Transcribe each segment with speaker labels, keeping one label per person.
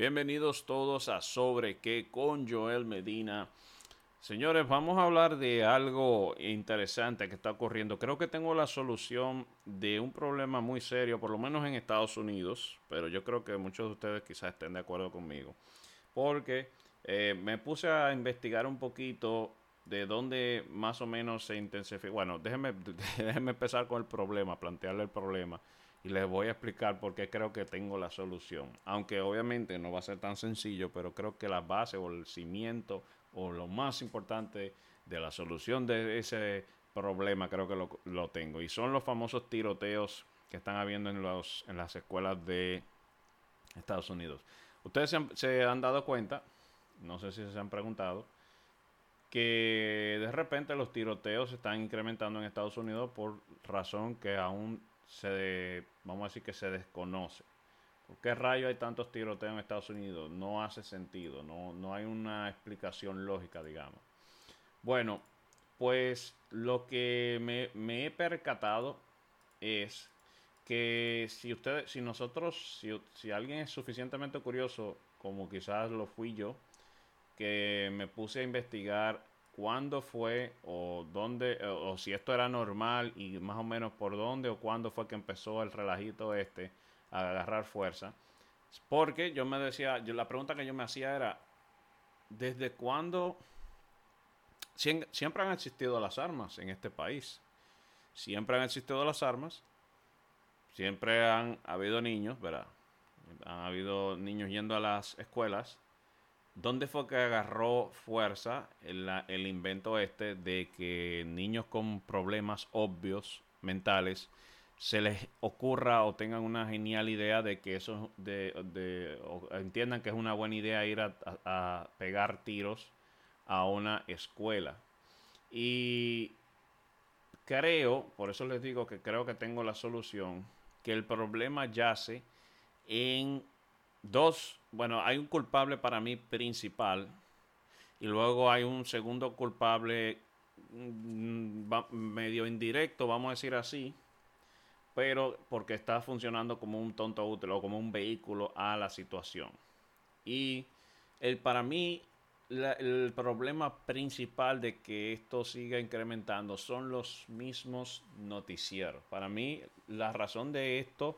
Speaker 1: Bienvenidos todos a Sobre qué con Joel Medina. Señores, vamos a hablar de algo interesante que está ocurriendo. Creo que tengo la solución de un problema muy serio, por lo menos en Estados Unidos, pero yo creo que muchos de ustedes quizás estén de acuerdo conmigo. Porque eh, me puse a investigar un poquito de dónde más o menos se intensifica. Bueno, déjenme, déjenme empezar con el problema, plantearle el problema y les voy a explicar por qué creo que tengo la solución. Aunque obviamente no va a ser tan sencillo, pero creo que la base o el cimiento o lo más importante de la solución de ese problema creo que lo, tengo. Y son los famosos tiroteos que están habiendo en, los, en las escuelas de Estados Unidos. Ustedes se han, dado cuenta, no sé si se han preguntado, que de repente los tiroteos se están incrementando en Estados Unidos por razón que aún se, vamos a decir que se desconoce. ¿Por qué rayo hay tantos tiroteos en Estados Unidos? No hace sentido, no, no hay una explicación lógica, digamos. Bueno, pues lo que me, he percatado es que si ustedes, si nosotros, si, si, alguien es suficientemente curioso, como quizás lo fui yo, que me puse a investigar cuándo fue o dónde, o, si esto era normal y más o menos por dónde o cuándo fue que empezó el relajito este a agarrar fuerza. Porque yo me decía, yo, la pregunta que yo me hacía era, ¿desde cuándo siempre han existido las armas en este país? Siempre han existido las armas, siempre han habido niños, ¿verdad? Han habido niños yendo a las escuelas. ¿Dónde fue que agarró fuerza el, invento este de que niños con problemas obvios mentales se les ocurra o tengan una genial idea de que eso, de, entiendan que es una buena idea ir a, pegar tiros a una escuela. Y creo, por eso les digo que creo que tengo la solución, que el problema yace en dos, bueno, hay un culpable para mí principal y luego hay un segundo culpable mm, medio indirecto, vamos a decir así, pero porque está funcionando como un tonto útil o como un vehículo a la situación. Y el, para mí el problema principal de que esto siga incrementando son los mismos noticieros. Para mí la razón de esto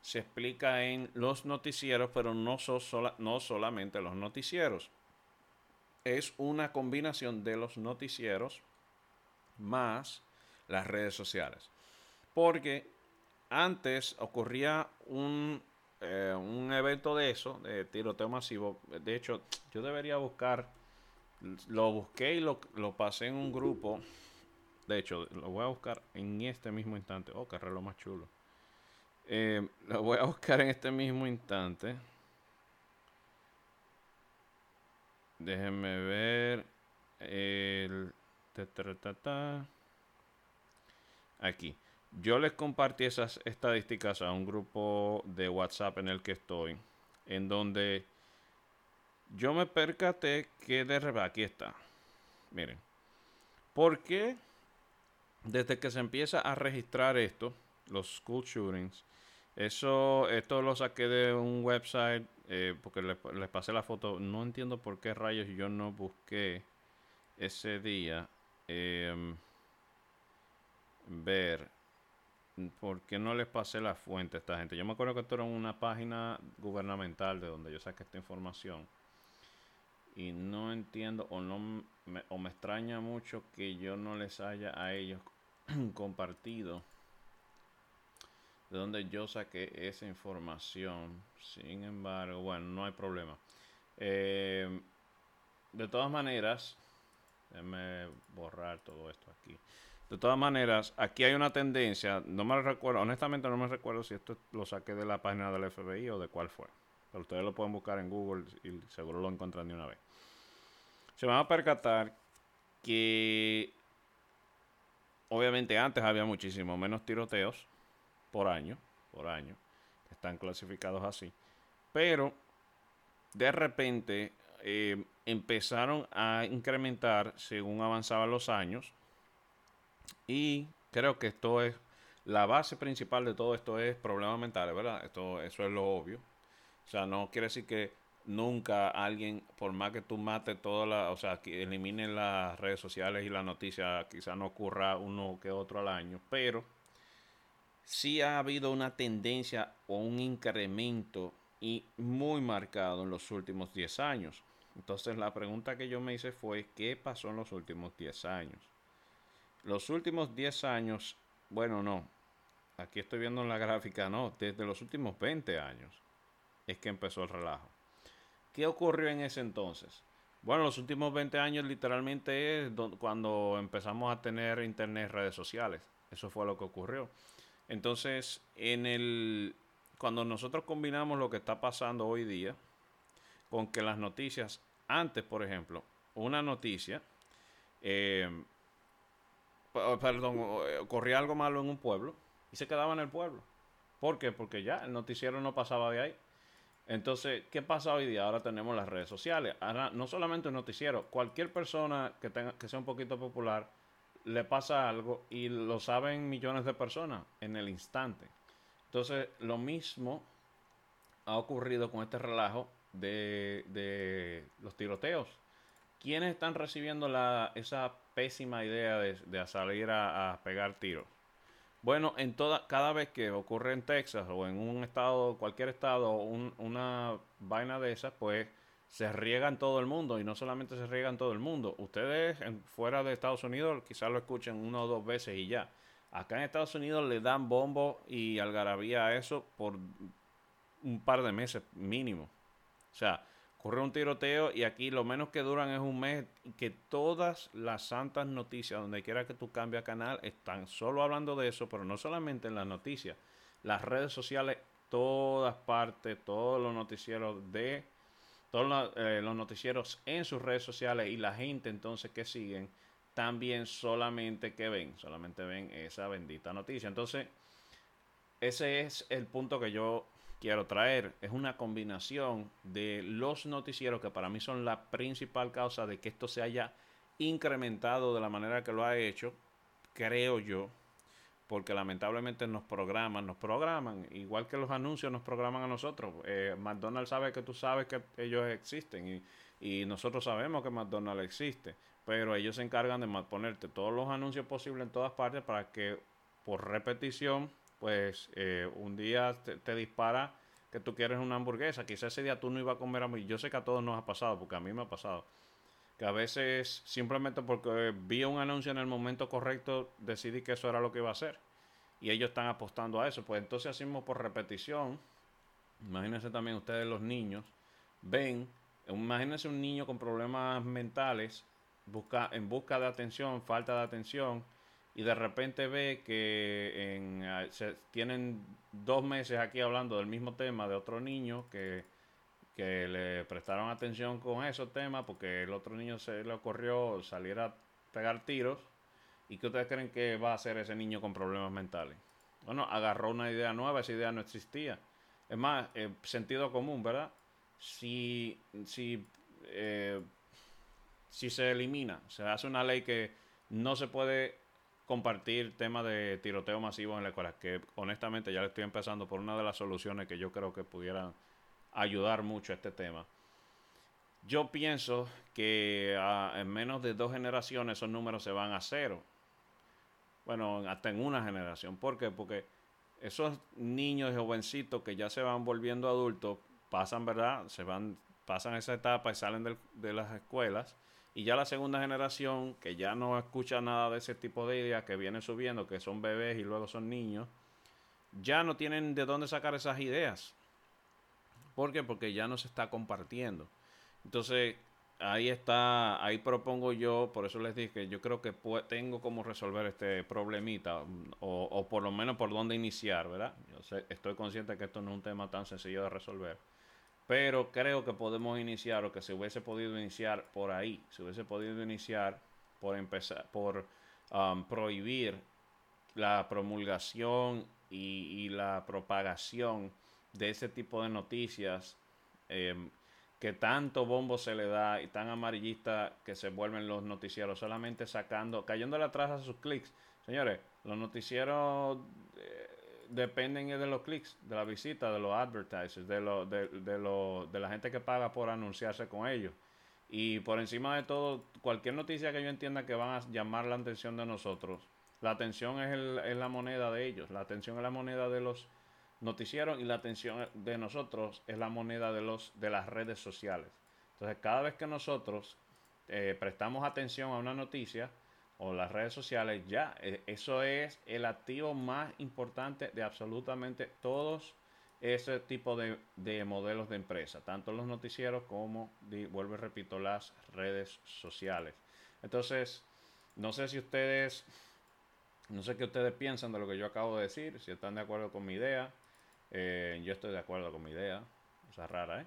Speaker 1: se explica en los noticieros, pero no, no solamente los noticieros. Es una combinación de los noticieros más las redes sociales. Porque antes ocurría un, eh, un evento de eso, de tiroteo masivo. De hecho, yo debería buscar, lo busqué y lo, pasé en un grupo. De hecho, lo voy a buscar en este mismo instante. Oh, qué reloj más chulo. Eh, lo voy a buscar en este mismo instante. Déjenme ver. El. Aquí. Yo les compartí esas estadísticas a un grupo de WhatsApp en el que estoy, en donde yo me percaté que de repente, aquí está, miren, ¿por qué desde que se empieza a registrar esto, los school shootings, eso, esto lo saqué de un website eh, porque les, pasé la foto. No entiendo por qué rayos yo no busqué ese día em, ver ¿por qué no les pasé la fuente a esta gente? Yo me acuerdo que esto era una página gubernamental de donde yo saqué esta información. Y no entiendo o no o me extraña mucho que yo no les haya a ellos compartido de donde yo saqué esa información. Sin embargo, bueno, no hay problema. Eh, de todas maneras, déjenme borrar todo esto aquí. De todas maneras, aquí hay una tendencia, no me recuerdo, honestamente no me recuerdo si esto lo saqué de la página del FBI o de cuál fue. Pero ustedes lo pueden buscar en Google y seguro lo encuentran de una vez. Se van a percatar que obviamente antes había muchísimo menos tiroteos por año, por año, están clasificados así. Pero de repente eh, empezaron a incrementar según avanzaban los años y creo que esto es la base principal de todo esto es problemas mentales, ¿verdad? Esto, eso es lo obvio. O sea, no quiere decir que nunca alguien, por más que tú mates toda la, o sea, que eliminen las redes sociales y las noticias, quizá no ocurra uno que otro al año, pero sí ha habido una tendencia o un incremento y muy marcado en los últimos 10 años. Entonces la pregunta que yo me hice fue, ¿qué pasó en los últimos 10 años? Los últimos 10 años, bueno, no, aquí estoy viendo en la gráfica, no, desde los últimos 20 años es que empezó el relajo. ¿Qué ocurrió en ese entonces? Bueno, los últimos 20 años literalmente es cuando empezamos a tener internet, redes sociales. Eso fue lo que ocurrió. Entonces, en el cuando nosotros combinamos lo que está pasando hoy día con que las noticias, antes, por ejemplo, una noticia, eh, perdón, ocurría algo malo en un pueblo y se quedaba en el pueblo. ¿Por qué? Porque ya el noticiero no pasaba de ahí. Entonces, ¿qué pasa hoy día? Ahora tenemos las redes sociales. Ahora, no solamente un noticiero, cualquier persona que, tenga, que sea un poquito popular, le pasa algo y lo saben millones de personas en el instante. Entonces, lo mismo ha ocurrido con este relajo de, los tiroteos. ¿Quiénes están recibiendo la, esa pésima idea de, salir a pegar tiros? Bueno, en toda, cada vez que ocurre en Texas o en un estado, cualquier estado, una vaina de esas, pues se riega en todo el mundo y no solamente se riega en todo el mundo. Ustedes fuera de Estados Unidos quizás lo escuchen una o dos veces y ya. Acá en Estados Unidos le dan bombo y algarabía a eso por un par de meses mínimo. O sea, Corre un tiroteo y aquí lo menos que duran es un mes que todas las santas noticias, donde quiera que tú cambies canal, están solo hablando de eso, pero no solamente en las noticias, las redes sociales, todas partes, todos los noticieros de todos eh, los, noticieros en sus redes sociales y la gente entonces que siguen también solamente que ven, solamente ven esa bendita noticia. Entonces, ese es el punto que yo quiero traer es una combinación de los noticieros que para mí son la principal causa de que esto se haya incrementado de la manera que lo ha hecho, creo yo, porque lamentablemente nos programan, nos programan, igual que los anuncios nos programan a nosotros. Eh, McDonald's sabe que tú sabes que ellos existen y, nosotros sabemos que McDonald's existe, pero ellos se encargan de ponerte todos los anuncios posibles en todas partes para que por repetición pues eh, un día te, dispara que tú quieres una hamburguesa. Quizás ese día tú no ibas a comer hamburguesa. Yo sé que a todos nos ha pasado, porque a mí me ha pasado. Que a veces simplemente porque vi un anuncio en el momento correcto decidí que eso era lo que iba a hacer. Y ellos están apostando a eso. Pues entonces hacemos por repetición. Imagínense también ustedes los niños. Ven, imagínense un niño con problemas mentales busca, en busca de atención, falta de atención y de repente ve que en, ah, se, tienen dos meses aquí hablando del mismo tema de otro niño que, que le prestaron atención con esos temas porque el otro niño se le ocurrió salir a pegar tiros y que ustedes creen que va a hacer ese niño con problemas mentales. Bueno, agarró una idea nueva, esa idea no existía. Es más, eh, sentido común, ¿verdad? Si, si, eh, si se elimina, se hace una ley que no se puede compartir temas de tiroteo masivo en la escuela, que honestamente ya le estoy empezando por una de las soluciones que yo creo que pudieran ayudar mucho a este tema. Yo pienso que ah, en menos de dos generaciones esos números se van a cero. Bueno, hasta en una generación. ¿Por qué? Porque esos niños y jovencitos que ya se van volviendo adultos pasan, ¿verdad? Se van, pasan esa etapa y salen de las escuelas y ya la segunda generación, que ya no escucha nada de ese tipo de ideas, que viene subiendo, que son bebés y luego son niños, ya no tienen de dónde sacar esas ideas. ¿Por qué? Porque ya no se está compartiendo. Entonces, ahí está, ahí propongo yo, por eso les dije que yo creo que tengo cómo resolver este problemita, o, o, por lo menos por dónde iniciar, ¿verdad? Yo estoy consciente que esto no es un tema tan sencillo de resolver. Pero creo que podemos iniciar o que se hubiese podido iniciar por ahí. Se hubiese podido iniciar por empezar, por um, prohibir la promulgación y, la propagación de ese tipo de noticias em, que tanto bombo se le da y tan amarillista que se vuelven los noticieros, solamente sacando, cayéndole atrás a sus clics. Señores, los noticieros eh, dependen de los clics, de la visita, de los advertisers, de, lo, de, de, de la gente que paga por anunciarse con ellos. Y por encima de todo, cualquier noticia que yo entienda que van a llamar la atención de nosotros, la atención es, el, es la moneda de ellos, la atención es la moneda de los noticieros y la atención de nosotros es la moneda de, los, de las redes sociales. Entonces, cada vez que nosotros eh, prestamos atención a una noticia o las redes sociales, ya, eh, eso es el activo más importante de absolutamente todos ese tipo de, de modelos de empresa, tanto los noticieros como, vuelvo y repito, las redes sociales. Entonces, no sé si ustedes, no sé qué ustedes piensan de lo que yo acabo de decir, si están de acuerdo con mi idea. Eh, yo estoy de acuerdo con mi idea, o sea, rara, ¿eh?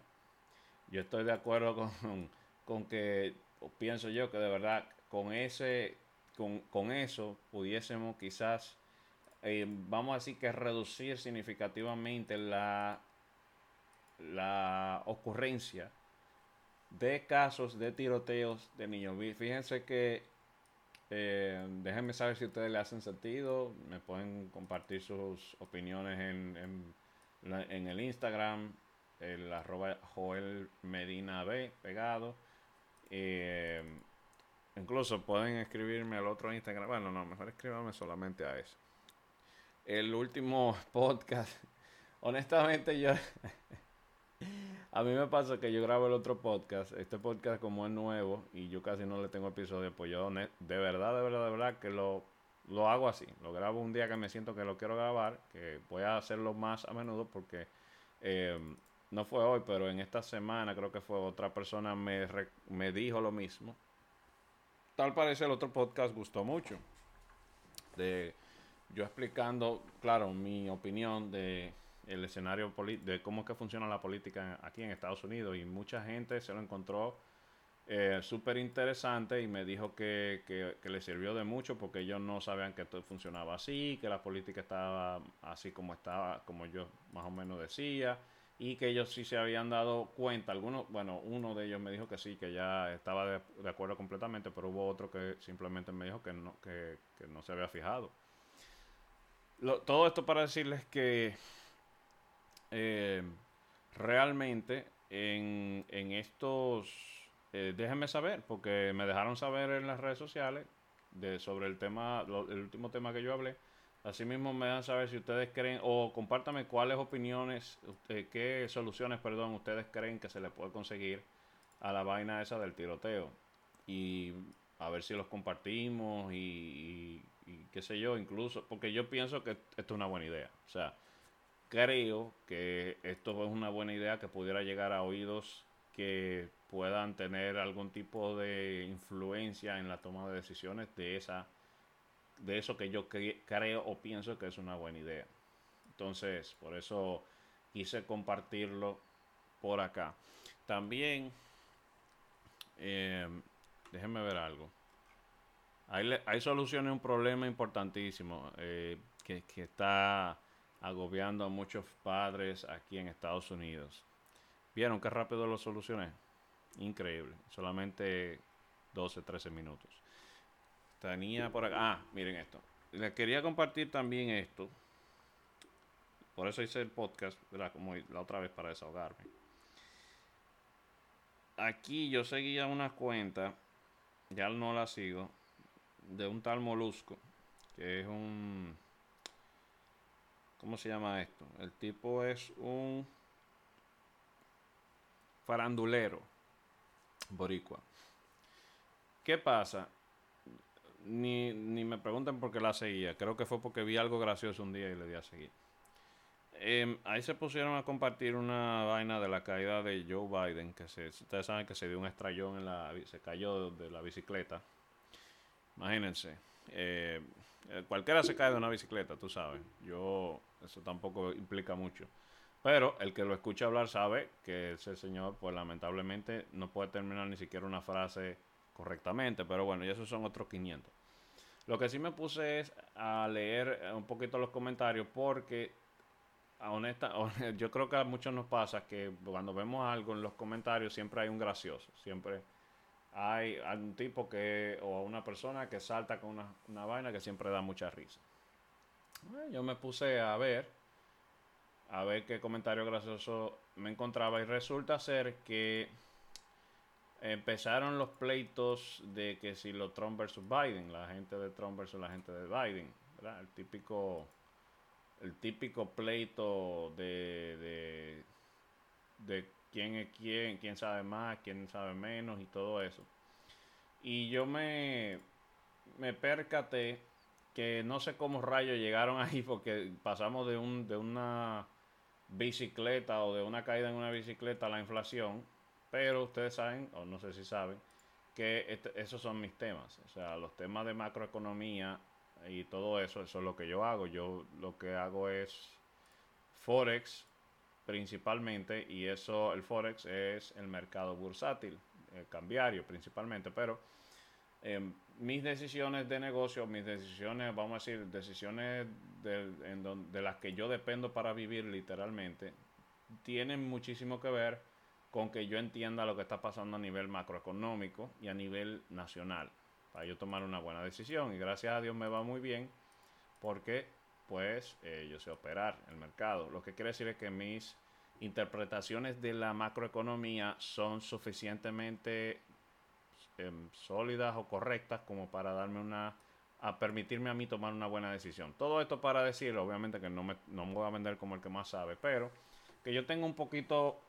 Speaker 1: Yo estoy de acuerdo con, con que, pienso yo que de verdad con ese, con, con eso pudiésemos quizás eh, vamos a decir que reducir significativamente la, la ocurrencia de casos de tiroteos de niños. Fíjense que, eh, déjenme saber si ustedes le hacen sentido, me pueden compartir sus opiniones en, en, el Instagram, el arroba Joel Medina B pegado. Eh, incluso pueden escribirme al otro Instagram. Bueno, no, mejor escríbanme solamente a eso el último podcast. Honestamente, yo. a mí me pasa que yo grabo el otro podcast. Este podcast, como es nuevo y yo casi no le tengo episodio, pues yo de verdad, de verdad, de verdad que lo, lo hago así. Lo grabo un día que me siento que lo quiero grabar, que voy a hacerlo más a menudo porque. Eh, no fue hoy, pero en esta semana creo que fue otra persona me, me dijo lo mismo. Tal parece el otro podcast gustó mucho. De yo explicando, claro, mi opinión de el escenario de cómo es que funciona la política aquí en Estados Unidos y mucha gente se lo encontró eh, súper interesante y me dijo que, que, le sirvió de mucho porque ellos no sabían que todo funcionaba así, que la política estaba así como estaba, como yo más o menos decía y que ellos sí se habían dado cuenta, algunos, bueno, uno de ellos me dijo que sí, que ya estaba de, acuerdo completamente, pero hubo otro que simplemente me dijo que no, que, no se había fijado. Todo esto para decirles que eh, realmente en, estos, eh, déjenme saber, porque me dejaron saber en las redes sociales de, sobre el tema, el último tema que yo hablé. Asimismo me dan saber si ustedes creen, o compártame cuáles opiniones, qué soluciones, perdón, ustedes creen que se le puede conseguir a la vaina esa del tiroteo. Y a ver si los compartimos y, y qué sé yo, incluso, porque yo pienso que esto es una buena idea. O sea, creo que esto es una buena idea que pudiera llegar a oídos que puedan tener algún tipo de influencia en la toma de decisiones de esa de eso que yo creo o pienso que es una buena idea. Entonces, por eso quise compartirlo por acá. También, eh, déjenme ver algo. Hay, soluciones a un problema importantísimo eh, que, está agobiando a muchos padres aquí en Estados Unidos. ¿Vieron qué rápido lo solucioné? Increíble. Solamente 12, 13 minutos. Tenía por acá. Ah, miren esto. Les quería compartir también esto. Por eso hice el podcast. Como la otra vez para desahogarme. Aquí yo seguía una cuenta. Ya no la sigo de un tal molusco, que es un... ¿Cómo se llama esto? El tipo es un farandulero boricua. ¿Qué pasa? Ni, ni me pregunten por qué la seguía. Creo que fue porque vi algo gracioso un día y le di a seguir. Em, ahí se pusieron a compartir una vaina de la caída de Joe Biden, que se, ustedes saben que se dio un estrellón en la... se cayó de la bicicleta Imagínense. Eh, eh, cualquiera se cae de una bicicleta, tú sabes. Yo, eso tampoco implica mucho. Pero el que lo escucha hablar sabe que ese señor, pues lamentablemente, no puede terminar ni siquiera una frase correctamente. Pero bueno, y esos son otros 500. Lo que sí me puse es a leer un poquito los comentarios porque, honesta, yo creo que a muchos nos pasa que cuando vemos algo en los comentarios siempre hay un gracioso. Siempre hay, un tipo que, o una persona que salta con una, vaina que siempre da mucha risa. yo me puse a ver, a ver qué comentario gracioso me encontraba y resulta ser que empezaron los pleitos de que si lo Trump versus Biden, la gente de Trump versus la gente de Biden, El típico, el típico pleito de, de, de quién es quién, quién sabe más, quién sabe menos y todo eso. Y yo me, me percaté que no sé cómo rayos llegaron ahí porque pasamos de, un, de una bicicleta o de una caída en una bicicleta la inflación pero ustedes saben, o no sé si saben, que este, esos son mis temas. O sea, los temas de macroeconomía y todo eso, eso es lo que yo hago. Yo lo que hago es Forex principalmente, y eso, el Forex es el mercado bursátil, el cambiario principalmente, pero mis decisiones de negocio, mis decisiones, vamos a decir, decisiones de, de las que yo dependo para vivir literalmente, tienen muchísimo que ver con que yo entienda lo que está pasando a nivel macroeconómico y a nivel nacional, para yo tomar una buena decisión. Y gracias a Dios me va muy bien porque pues eh, yo sé operar el mercado. Lo que quiere decir es que mis interpretaciones de la macroeconomía son suficientemente em, sólidas o correctas como para darme una a permitirme a mí tomar una buena decisión. Todo esto para decir, obviamente que no me, no voy a vender como el que más sabe, pero que yo tengo un poquito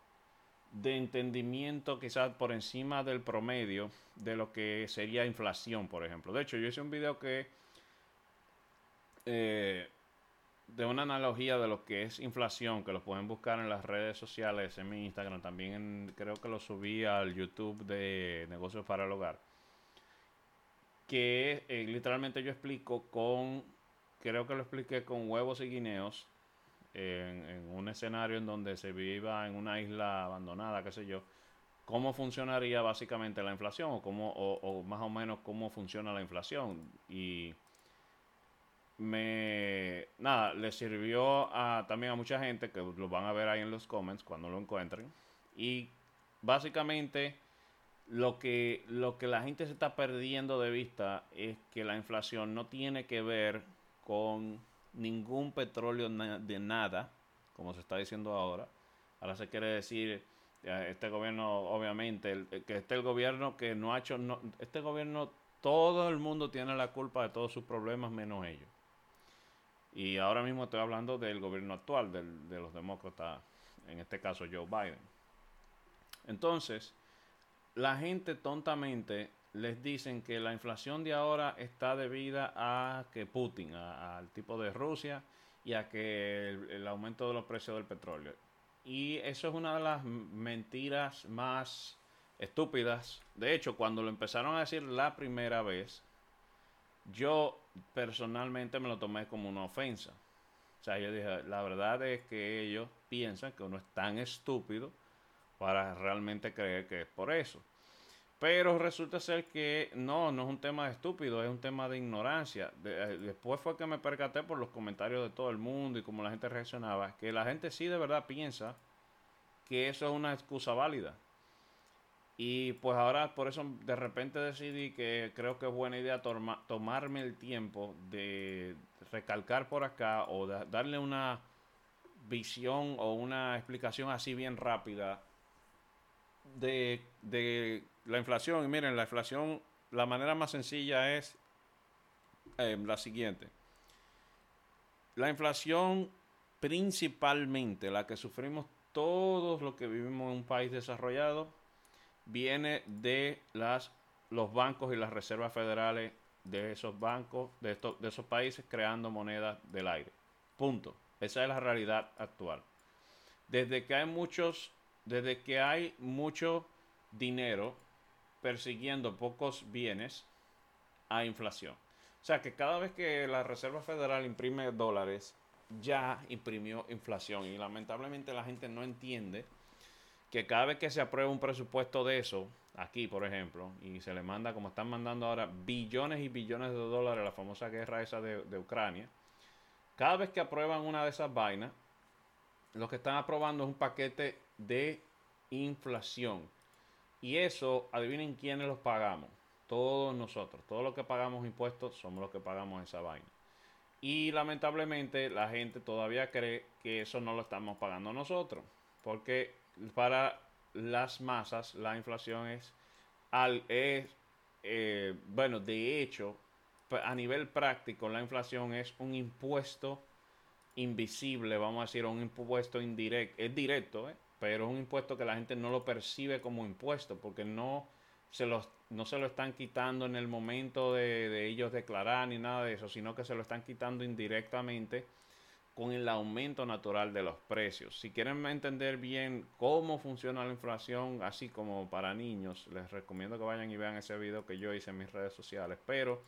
Speaker 1: de entendimiento quizás por encima del promedio de lo que sería inflación, por ejemplo. De hecho, yo hice un video que eh, de una analogía de lo que es inflación, que lo pueden buscar en las redes sociales, en mi Instagram, también creo que lo subí al YouTube de Negocios para el Hogar, que eh, literalmente yo explico con, creo que lo expliqué con huevos y guineos, en, un escenario en donde se viva en una isla abandonada, qué sé yo, cómo funcionaría básicamente la inflación o, cómo, o, más o menos cómo funciona la inflación. Y me, nada, le sirvió a, también a mucha gente que lo van a ver ahí en los comments cuando lo encuentren. Y básicamente lo que, lo que la gente se está perdiendo de vista es que la inflación no tiene que ver con ningún petróleo de nada, como se está diciendo ahora. Ahora se quiere decir, este gobierno, obviamente, que este gobierno que no ha hecho, no, este gobierno, todo el mundo tiene la culpa de todos sus problemas menos ellos. Y ahora mismo estoy hablando del gobierno actual, del, de los demócratas, en este caso Joe Biden. Entonces, la gente tontamente les dicen que la inflación de ahora está debida a que Putin, al tipo de Rusia y a que el, aumento de los precios del petróleo. Y eso es una de las mentiras más estúpidas. De hecho, cuando lo empezaron a decir la primera vez, yo personalmente me lo tomé como una ofensa. O sea, yo dije, la verdad es que ellos piensan que uno es tan estúpido para realmente creer que es por eso. Pero resulta ser que no, no es un tema estúpido, es un tema de ignorancia. Eh, después fue que me percaté por los comentarios de todo el mundo y cómo la gente reaccionaba, que la gente sí de verdad piensa que eso es una excusa válida. Y pues ahora por eso de repente decidí que creo que es buena idea tomarme el tiempo de recalcar por acá o darle una visión o una explicación así bien rápida de, de la inflación, y miren, la inflación, la manera más sencilla es eh, la siguiente. La inflación principalmente, la que sufrimos todos los que vivimos en un país desarrollado, viene de las, los bancos y las reservas federales de esos bancos, de, estos, de esos países creando monedas del aire. Punto. Esa es la realidad actual. Desde que hay muchos, desde que hay mucho dinero persiguiendo pocos bienes a inflación. O sea que cada vez que la Reserva Federal imprime dólares, ya imprimió inflación. Y lamentablemente la gente no entiende que cada vez que se aprueba un presupuesto de eso, aquí por ejemplo, y se le manda, como están mandando ahora, billones y billones de dólares, la famosa guerra esa de, de Ucrania, cada vez que aprueban una de esas vainas, lo que están aprobando es un paquete de inflación. Y eso, adivinen quiénes los pagamos. Todos nosotros. Todos los que pagamos impuestos somos los que pagamos esa vaina. Y lamentablemente la gente todavía cree que eso no lo estamos pagando nosotros. Porque para las masas la inflación es, al, es eh, bueno, de hecho, a nivel práctico la inflación es un impuesto invisible, vamos a decir, un impuesto indirecto, es directo, ¿eh? pero es un impuesto que la gente no lo percibe como impuesto porque no se, los, no se lo están quitando en el momento de, ellos declarar ni nada de eso, sino que se lo están quitando indirectamente con el aumento natural de los precios. Si quieren entender bien cómo funciona la inflación, así como para niños, les recomiendo que vayan y vean ese video que yo hice en mis redes sociales. Pero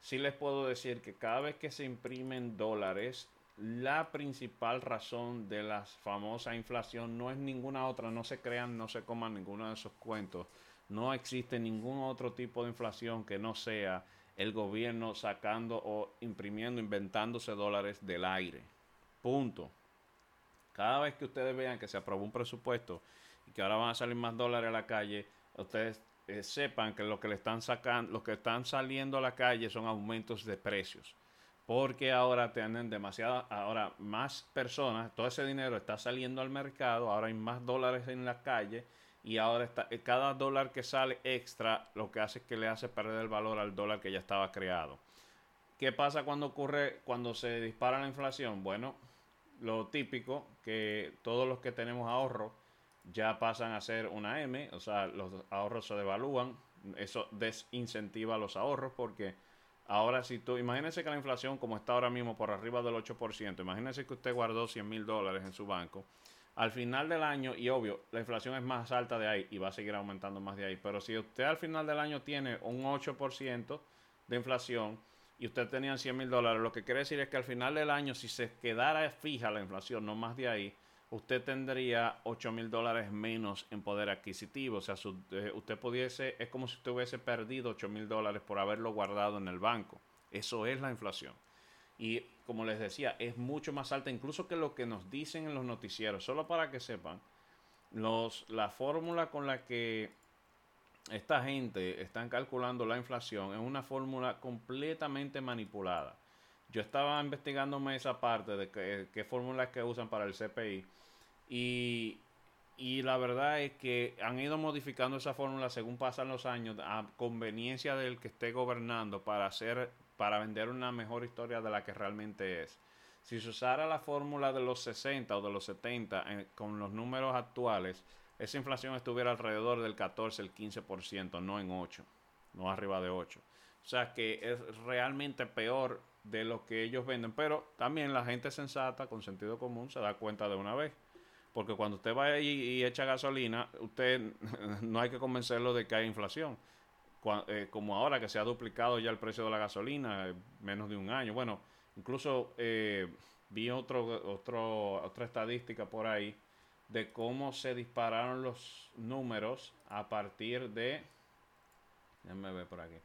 Speaker 1: sí les puedo decir que cada vez que se imprimen dólares, la principal razón de la famosa inflación no es ninguna otra, no se crean, no se coman ninguno de esos cuentos. No existe ningún otro tipo de inflación que no sea el gobierno sacando o imprimiendo, inventándose dólares del aire. Punto. Cada vez que ustedes vean que se aprobó un presupuesto y que ahora van a salir más dólares a la calle, ustedes eh, sepan que lo que le están sacando, lo que están saliendo a la calle son aumentos de precios porque ahora tienen demasiada, ahora más personas, todo ese dinero está saliendo al mercado, ahora hay más dólares en la calle y ahora está, eh, cada dólar que sale extra lo que hace es que le hace perder el valor al dólar que ya estaba creado. ¿Qué pasa cuando ocurre, cuando se dispara la inflación? Bueno, lo típico, que todos los que tenemos ahorro ya pasan a ser una M, o sea, los ahorros se devalúan, eso desincentiva los ahorros porque Ahora, si tú, imagínese que la inflación, como está ahora mismo por arriba del 8%, imagínese que usted guardó 100 mil dólares en su banco. Al final del año, y obvio, la inflación es más alta de ahí y va a seguir aumentando más de ahí, pero si usted al final del año tiene un 8% de inflación y usted tenía 100 mil dólares, lo que quiere decir es que al final del año, si se quedara fija la inflación, no más de ahí, usted tendría 8 mil dólares menos en poder adquisitivo. O sea, eh, usted pudiese, es como si usted hubiese perdido 8 mil dólares por haberlo guardado en el banco. Eso es la inflación. Y como les decía, es mucho más alta incluso que lo que nos dicen en los noticieros. Solo para que sepan, los, la fórmula con la que esta gente están calculando la inflación es una fórmula completamente manipulada. Yo estaba investigándome esa parte de qué, fórmulas que usan para el CPI y, la verdad es que han ido modificando esa fórmula según pasan los años a conveniencia del que esté gobernando para hacer para vender una mejor historia de la que realmente es. Si se usara la fórmula de los 60 o de los 70 eh, con los números actuales, esa inflación estuviera alrededor del 14, el 15%, no en 8, no arriba de 8. O sea que es realmente peor de lo que ellos venden, pero también la gente sensata con sentido común se da cuenta de una vez. Porque cuando usted va ahí y echa gasolina, usted no hay que convencerlo de que hay inflación. Eh, como ahora que se ha duplicado ya el precio de la gasolina, en menos de un año. Bueno, incluso eh, vi otro, otro, otra estadística por ahí de cómo se dispararon los números a partir de... Déjenme ver por aquí.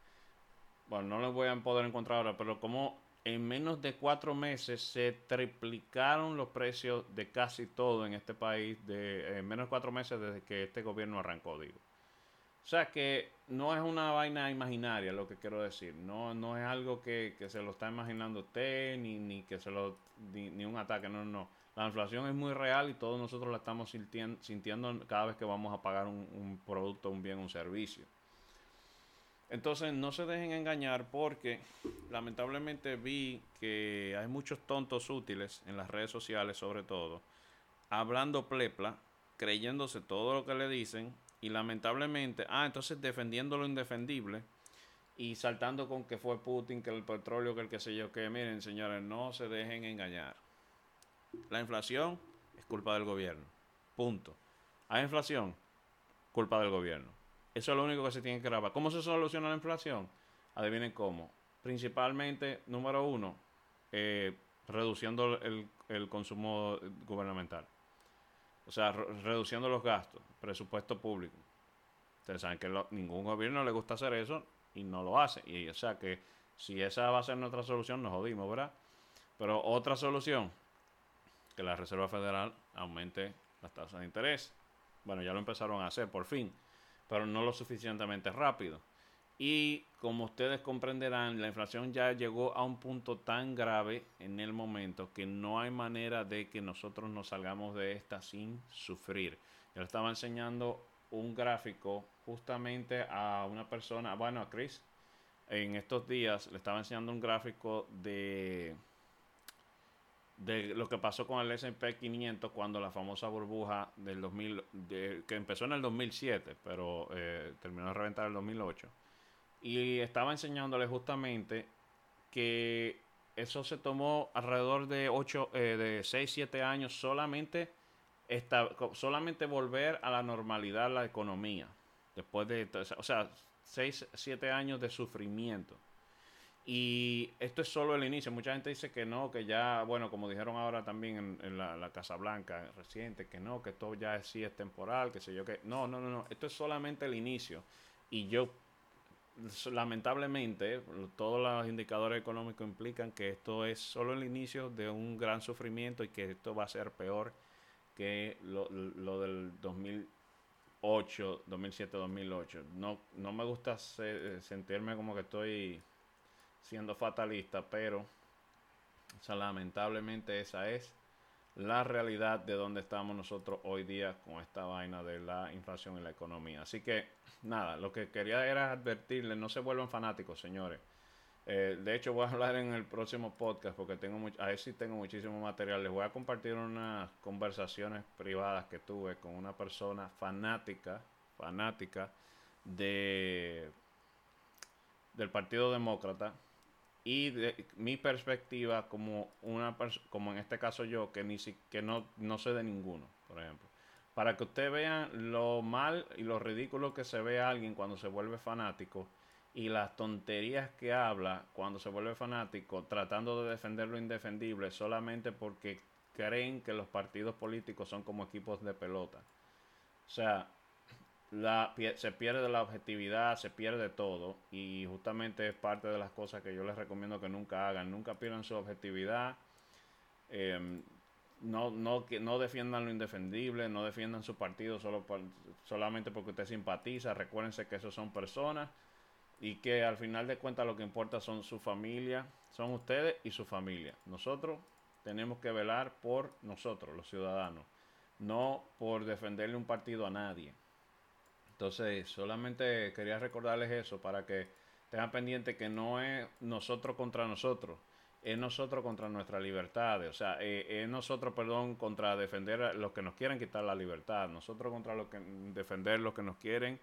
Speaker 1: Bueno, no los voy a poder encontrar ahora, pero cómo en menos de cuatro meses se triplicaron los precios de casi todo en este país, de, en menos de cuatro meses desde que este gobierno arrancó, digo. O sea que no es una vaina imaginaria lo que quiero decir, no, no es algo que, se lo está imaginando usted, ni, ni que se lo, ni, un ataque, no, no. La inflación es muy real y todos nosotros la estamos sintiendo, cada vez que vamos a pagar un, un producto, un bien, un servicio. Entonces no se dejen engañar porque lamentablemente vi que hay muchos tontos útiles en las redes sociales sobre todo, hablando plepla, creyéndose todo lo que le dicen y lamentablemente, ah, entonces defendiendo lo indefendible y saltando con que fue Putin, que el petróleo, que el que sé yo, que miren señores, no se dejen engañar. La inflación es culpa del gobierno. Punto. Hay inflación, culpa del gobierno. Eso es lo único que se tiene que grabar. ¿Cómo se soluciona la inflación? Adivinen cómo. Principalmente, número uno, eh, reduciendo el, consumo gubernamental. O sea, reduciendo los gastos, presupuesto público. Ustedes saben que ningún gobierno le gusta hacer eso y no lo hace. Y o sea que si esa va a ser nuestra solución, nos jodimos, ¿verdad? Pero otra solución, que la Reserva Federal aumente las tasas de interés. Bueno, ya lo empezaron a hacer por fin pero no lo suficientemente rápido. Y como ustedes comprenderán, la inflación ya llegó a un punto tan grave en el momento que no hay manera de que nosotros nos salgamos de esta sin sufrir. Yo le estaba enseñando un gráfico justamente a una persona, bueno, a Chris, en estos días le estaba enseñando un gráfico de de lo que pasó con el S&P 500 cuando la famosa burbuja del 2000 que empezó en el 2007 pero eh, terminó de reventar en el 2008 y estaba enseñándole justamente que eso se tomó alrededor de 8 eh, de 6 7 años solamente solamente volver a la normalidad la economía después de o sea 6 7 años de sufrimiento y esto es solo el inicio. Mucha gente dice que no, que ya, bueno, como dijeron ahora también en, la, Casa Blanca reciente, que no, que esto ya sí es temporal, que sé yo, que no, no, no, no, esto es solamente el inicio. Y yo, lamentablemente, todos los indicadores económicos implican que esto es solo el inicio de un gran sufrimiento y que esto va a ser peor que lo, lo del 2008, 2007, 2008. No, no me gusta sentirme como que estoy siendo fatalista, pero lamentablemente esa es la realidad de donde estamos nosotros hoy día con esta vaina de la inflación y la economía. Así que nada, lo que quería era advertirles, no se vuelvan fanáticos, señores. Eh, de hecho, voy a hablar en el próximo podcast porque tengo mucho, ahí sí tengo muchísimo material. Les voy a compartir unas conversaciones privadas que tuve con una persona fanática, fanática de del Partido Demócrata y de, mi perspectiva como una como en este caso yo que ni si, que no, no sé de ninguno por ejemplo. Para que ustedes vean lo mal y lo ridículo que se ve a alguien cuando se vuelve fanático y las tonterías que habla cuando se vuelve fanático tratando de defender lo indefendible solamente porque creen que los partidos políticos son como equipos de pelota. O sea la, se pierde la objetividad, se pierde todo y justamente es parte de las cosas que yo les recomiendo que nunca hagan, nunca pierdan su objetividad, em, no, no, no defiendan lo indefendible, no defiendan su partido solo solamente porque usted simpatiza, recuérdense que esos son personas y que al final de cuentas lo que importa son su familia, son ustedes y su familia. Nosotros tenemos que velar por nosotros, los ciudadanos, no por defenderle un partido a nadie. Entonces, solamente quería recordarles eso para que tengan pendiente que no es nosotros contra nosotros, es nosotros contra nuestra libertad, o sea, eh, es nosotros, perdón, contra defender a los que nos quieren quitar la libertad, nosotros contra los que defender los que nos quieren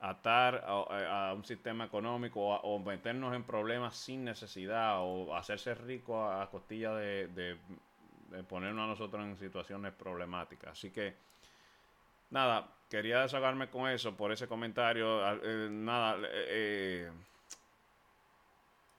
Speaker 1: atar a, un sistema económico o, meternos en problemas sin necesidad o hacerse rico a, costilla de, de ponernos a nosotros en situaciones problemáticas. Así que nada, quería desahogarme con eso por ese comentario. Eh, nada, eh,